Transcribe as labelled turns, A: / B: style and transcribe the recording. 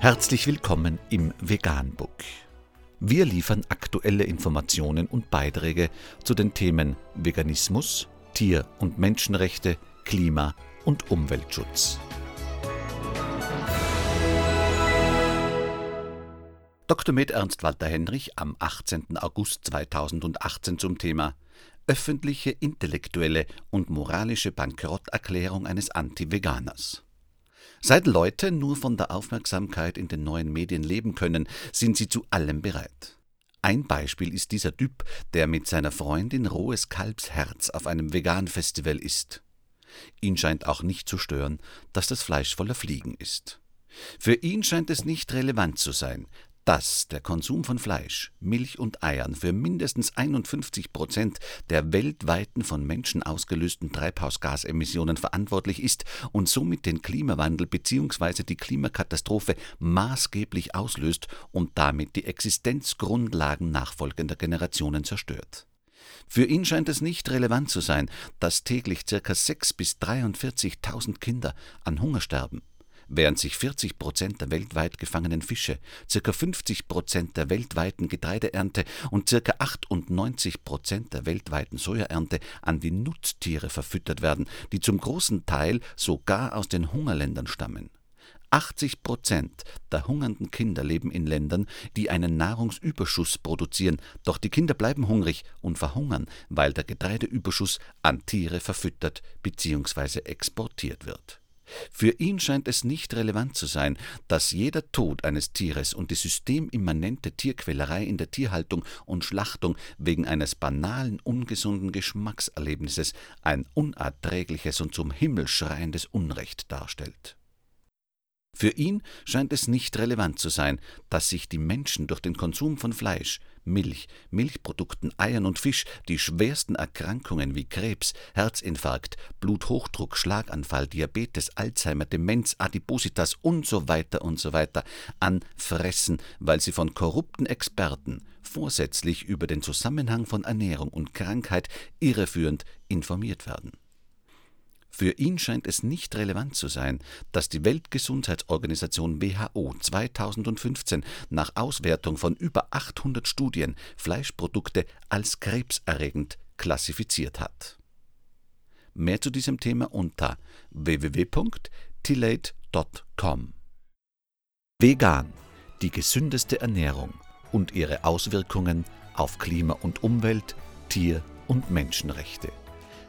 A: Herzlich willkommen im Veganbook. Wir liefern aktuelle Informationen und Beiträge zu den Themen Veganismus, Tier- und Menschenrechte, Klima- und Umweltschutz. Dr. Med Ernst Walter Henrich am 18. August 2018 zum Thema Öffentliche intellektuelle und moralische Bankrotterklärung eines Anti-Veganers. Seit Leute nur von der Aufmerksamkeit in den neuen Medien leben können, sind sie zu allem bereit. Ein Beispiel ist dieser Typ, der mit seiner Freundin rohes Kalbsherz auf einem Vegan-Festival isst. Ihn scheint auch nicht zu stören, dass das Fleisch voller Fliegen ist. Für ihn scheint es nicht relevant zu sein, dass der Konsum von Fleisch, Milch und Eiern für mindestens 51 Prozent der weltweiten von Menschen ausgelösten Treibhausgasemissionen verantwortlich ist und somit den Klimawandel bzw. die Klimakatastrophe maßgeblich auslöst und damit die Existenzgrundlagen nachfolgender Generationen zerstört. Für ihn scheint es nicht relevant zu sein, dass täglich ca. 6.000 bis 43.000 Kinder an Hunger sterben während sich 40 Prozent der weltweit gefangenen Fische, ca. 50 Prozent der weltweiten Getreideernte und ca. 98 Prozent der weltweiten Sojaernte an die Nutztiere verfüttert werden, die zum großen Teil sogar aus den Hungerländern stammen. 80 Prozent der hungernden Kinder leben in Ländern, die einen Nahrungsüberschuss produzieren, doch die Kinder bleiben hungrig und verhungern, weil der Getreideüberschuss an Tiere verfüttert bzw. exportiert wird. Für ihn scheint es nicht relevant zu sein, dass jeder Tod eines Tieres und die systemimmanente Tierquälerei in der Tierhaltung und Schlachtung wegen eines banalen, ungesunden Geschmackserlebnisses ein unerträgliches und zum Himmel schreiendes Unrecht darstellt. Für ihn scheint es nicht relevant zu sein, dass sich die Menschen durch den Konsum von Fleisch, Milch, Milchprodukten, Eiern und Fisch die schwersten Erkrankungen wie Krebs, Herzinfarkt, Bluthochdruck, Schlaganfall, Diabetes, Alzheimer, Demenz, Adipositas und so weiter und so weiter anfressen, weil sie von korrupten Experten vorsätzlich über den Zusammenhang von Ernährung und Krankheit irreführend informiert werden. Für ihn scheint es nicht relevant zu sein, dass die Weltgesundheitsorganisation WHO 2015 nach Auswertung von über 800 Studien Fleischprodukte als krebserregend klassifiziert hat. Mehr zu diesem Thema unter www.tillate.com. Vegan, die gesündeste Ernährung und ihre Auswirkungen auf Klima und Umwelt, Tier- und Menschenrechte.